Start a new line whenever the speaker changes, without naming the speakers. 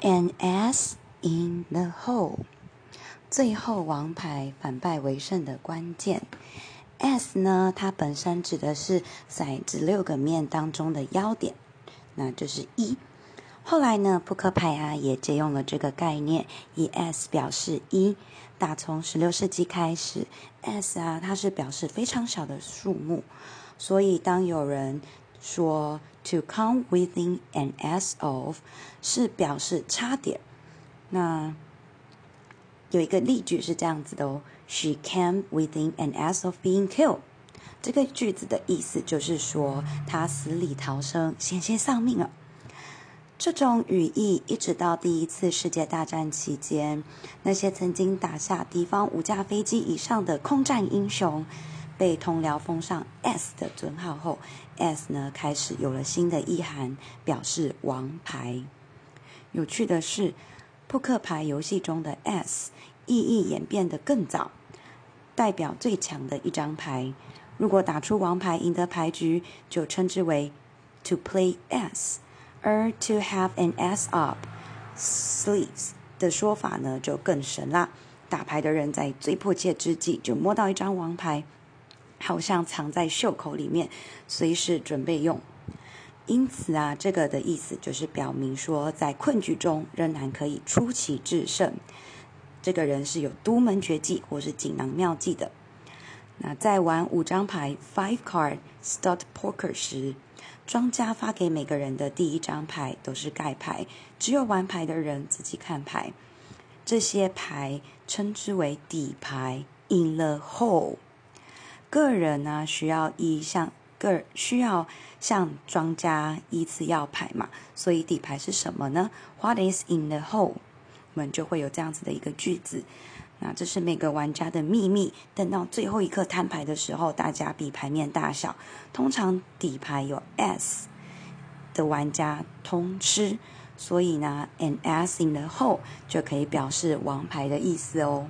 An ass in the hole，最后王牌反败为胜的关键。ass 呢，它本身指的是骰子六个面当中的腰点，那就是一。后来呢，扑克牌啊也借用了这个概念，以 s 表示一。打从十六世纪开始，s 啊它是表示非常小的数目，所以当有人说 to come within an as of，是表示差点。那有一个例句是这样子的哦：She came within an as of being killed。这个句子的意思就是说，她死里逃生，险些丧命了。这种语义一直到第一次世界大战期间，那些曾经打下敌方五架飞机以上的空战英雄，被同僚封上 S 的尊号后，S 呢开始有了新的意涵，表示王牌。有趣的是，扑克牌游戏中的 S 意义演变得更早，代表最强的一张牌。如果打出王牌赢得牌局，就称之为 to play S。而 to have an S up sleeves 的说法呢，就更神啦。打牌的人在最迫切之际就摸到一张王牌，好像藏在袖口里面，随时准备用。因此啊，这个的意思就是表明说，在困局中仍然可以出奇制胜。这个人是有独门绝技或是锦囊妙计的。那在玩五张牌 five card stud poker 时。庄家发给每个人的第一张牌都是盖牌，只有玩牌的人自己看牌。这些牌称之为底牌 （in the hole）。个人呢需要依向个需要向庄家依次要牌嘛，所以底牌是什么呢？What is in the hole？我们就会有这样子的一个句子。那这是每个玩家的秘密。等到最后一刻摊牌的时候，大家比牌面大小。通常底牌有 S 的玩家通吃，所以呢，an S in the hole 就可以表示王牌的意思哦。